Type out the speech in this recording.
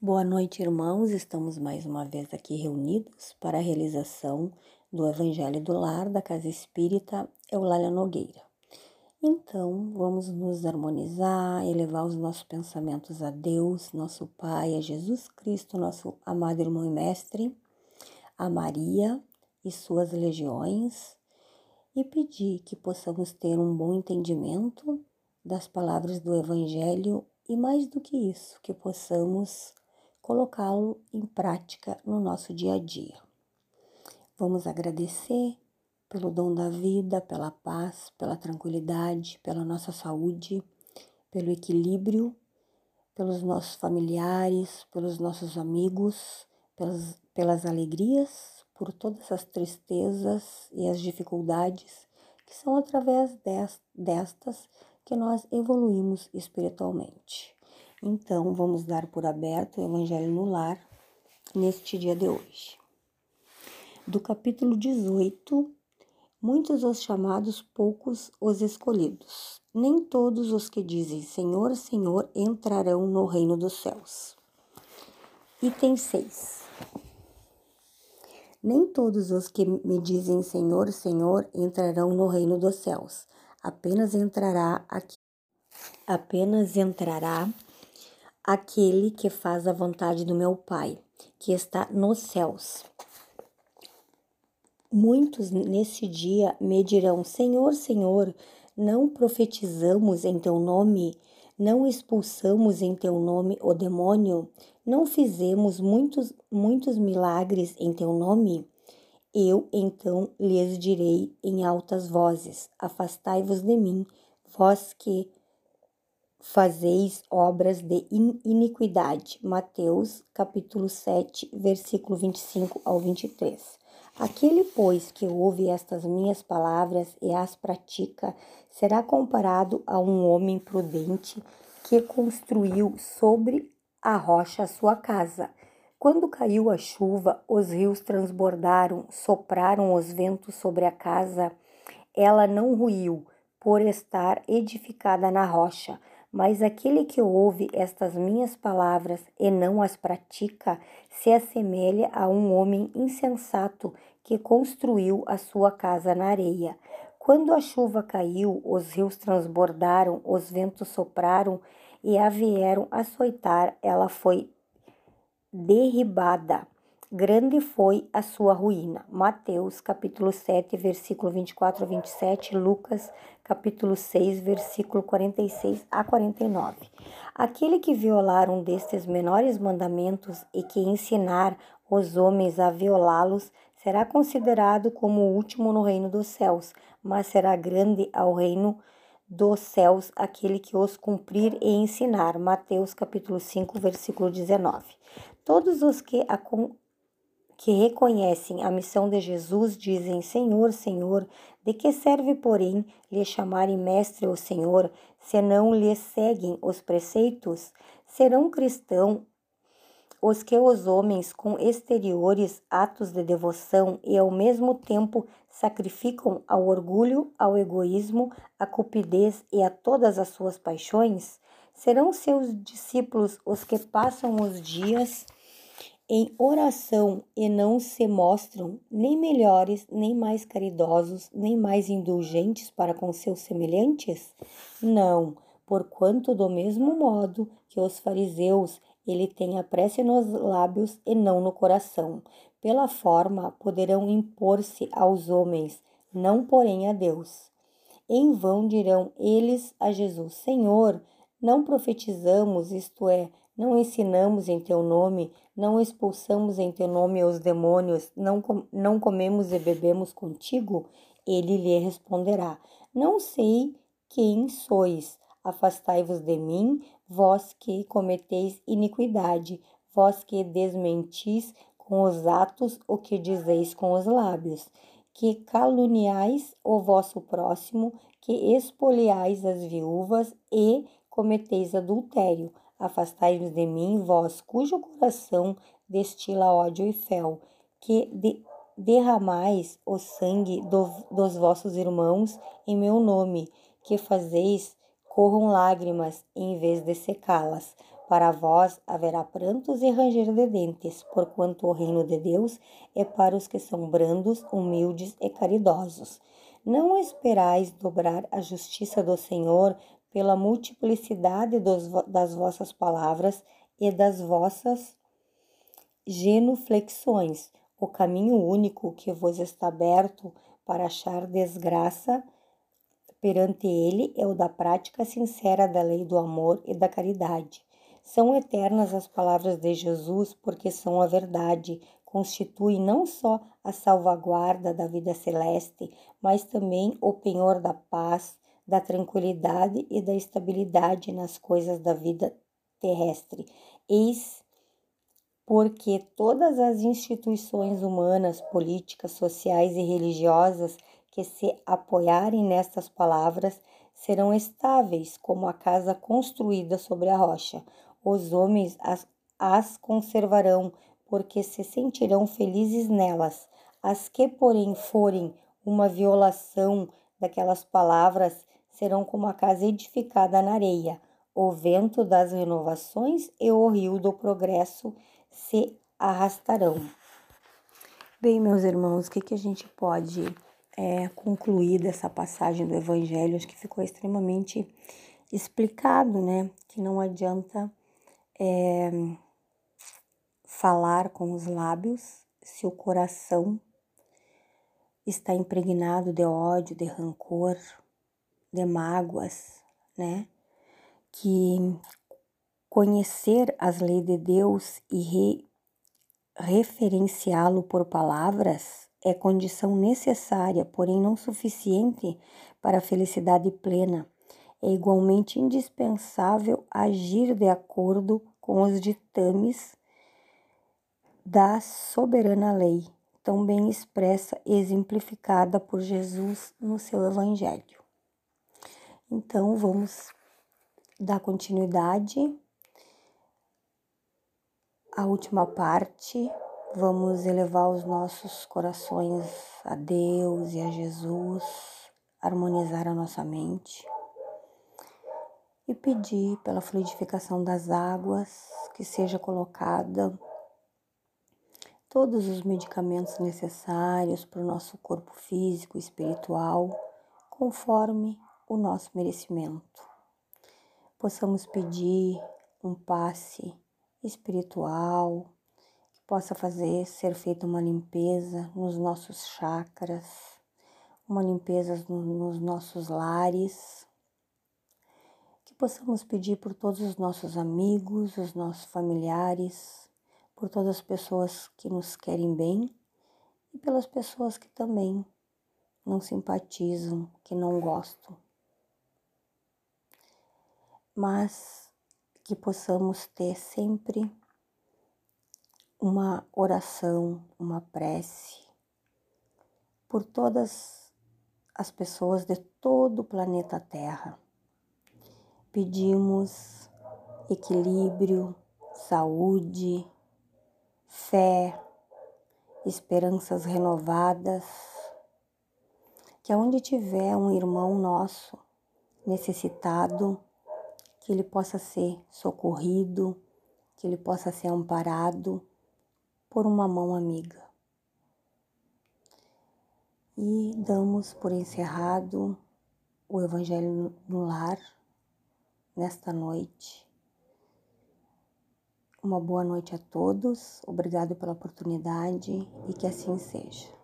Boa noite, irmãos. Estamos mais uma vez aqui reunidos para a realização do Evangelho do Lar da Casa Espírita Eulália Nogueira. Então, vamos nos harmonizar, elevar os nossos pensamentos a Deus, nosso Pai, a Jesus Cristo, nosso amado irmão e mestre, a Maria e suas legiões, e pedir que possamos ter um bom entendimento das palavras do Evangelho e mais do que isso, que possamos colocá-lo em prática no nosso dia a dia. Vamos agradecer pelo dom da vida, pela paz, pela tranquilidade, pela nossa saúde, pelo equilíbrio, pelos nossos familiares, pelos nossos amigos, pelas, pelas alegrias, por todas as tristezas e as dificuldades que são através destas que nós evoluímos espiritualmente. Então, vamos dar por aberto o Evangelho no Lar neste dia de hoje. Do capítulo 18, muitos os chamados, poucos os escolhidos. Nem todos os que dizem Senhor, Senhor entrarão no reino dos céus. Item 6. Nem todos os que me dizem Senhor, Senhor entrarão no reino dos céus. Apenas entrará aqui. Apenas entrará aquele que faz a vontade do meu Pai, que está nos céus. Muitos nesse dia me dirão: Senhor, Senhor, não profetizamos em teu nome? Não expulsamos em teu nome o demônio? Não fizemos muitos, muitos milagres em teu nome? Eu então lhes direi em altas vozes: Afastai-vos de mim, vós que fazeis obras de iniquidade. Mateus, capítulo 7, versículo 25 ao 23. Aquele, pois, que ouve estas minhas palavras e as pratica, será comparado a um homem prudente que construiu sobre a rocha sua casa. Quando caiu a chuva, os rios transbordaram, sopraram os ventos sobre a casa. Ela não ruiu, por estar edificada na rocha mas aquele que ouve estas minhas palavras e não as pratica, se assemelha a um homem insensato que construiu a sua casa na areia. Quando a chuva caiu, os rios transbordaram, os ventos sopraram e a vieram açoitar, ela foi derribada Grande foi a sua ruína. Mateus, capítulo 7, versículo 24 a 27, Lucas, capítulo 6, versículo 46 a 49. Aquele que violar um destes menores mandamentos e que ensinar os homens a violá-los, será considerado como o último no reino dos céus, mas será grande ao reino dos céus aquele que os cumprir e ensinar. Mateus capítulo 5, versículo 19. Todos os que que reconhecem a missão de Jesus dizem: Senhor, Senhor, de que serve, porém, lhe chamarem mestre ou senhor, se não lhe seguem os preceitos? Serão cristãos os que os homens, com exteriores atos de devoção e ao mesmo tempo sacrificam ao orgulho, ao egoísmo, à cupidez e a todas as suas paixões? Serão seus discípulos os que passam os dias em oração e não se mostram nem melhores, nem mais caridosos, nem mais indulgentes para com seus semelhantes? Não, porquanto do mesmo modo que os fariseus, ele tem a prece nos lábios e não no coração. Pela forma poderão impor-se aos homens, não porém a Deus. Em vão dirão eles a Jesus: Senhor, não profetizamos, isto é, não ensinamos em teu nome, não expulsamos em teu nome os demônios, não, com, não comemos e bebemos contigo? Ele lhe responderá: Não sei quem sois. Afastai-vos de mim, vós que cometeis iniquidade, vós que desmentis com os atos o que dizeis com os lábios, que caluniais o vosso próximo, que espoliais as viúvas e cometeis adultério. Afastai-vos de mim, vós, cujo coração destila ódio e fel, que de, derramais o sangue do, dos vossos irmãos em meu nome, que fazeis corram lágrimas em vez de secá-las. Para vós haverá prantos e ranger de dentes, porquanto o reino de Deus é para os que são brandos, humildes e caridosos. Não esperais dobrar a justiça do Senhor pela multiplicidade dos, das vossas palavras e das vossas genuflexões. O caminho único que vos está aberto para achar desgraça perante ele é o da prática sincera da lei do amor e da caridade. São eternas as palavras de Jesus porque são a verdade, constituem não só a salvaguarda da vida celeste, mas também o penhor da paz, da tranquilidade e da estabilidade nas coisas da vida terrestre. Eis porque todas as instituições humanas, políticas, sociais e religiosas que se apoiarem nestas palavras serão estáveis como a casa construída sobre a rocha os homens as, as conservarão, porque se sentirão felizes nelas. As que, porém, forem uma violação daquelas palavras serão como a casa edificada na areia. O vento das renovações e o rio do progresso se arrastarão. Bem, meus irmãos, o que, que a gente pode é, concluir dessa passagem do Evangelho? Acho que ficou extremamente explicado, né? Que não adianta é, falar com os lábios se o coração está impregnado de ódio, de rancor, de mágoas, né? Que conhecer as leis de Deus e re, referenciá-lo por palavras é condição necessária, porém não suficiente para a felicidade plena é igualmente indispensável agir de acordo com os ditames da soberana lei, tão bem expressa e exemplificada por Jesus no seu Evangelho. Então, vamos dar continuidade à última parte. Vamos elevar os nossos corações a Deus e a Jesus, harmonizar a nossa mente e pedir pela fluidificação das águas que seja colocada todos os medicamentos necessários para o nosso corpo físico e espiritual, conforme o nosso merecimento. Possamos pedir um passe espiritual que possa fazer ser feita uma limpeza nos nossos chakras, uma limpeza nos nossos lares possamos pedir por todos os nossos amigos, os nossos familiares, por todas as pessoas que nos querem bem e pelas pessoas que também não simpatizam, que não gostam. Mas que possamos ter sempre uma oração, uma prece por todas as pessoas de todo o planeta Terra pedimos equilíbrio, saúde, fé, esperanças renovadas. Que aonde tiver um irmão nosso necessitado, que ele possa ser socorrido, que ele possa ser amparado por uma mão amiga. E damos por encerrado o Evangelho no Lar nesta noite. Uma boa noite a todos, obrigado pela oportunidade e que assim seja.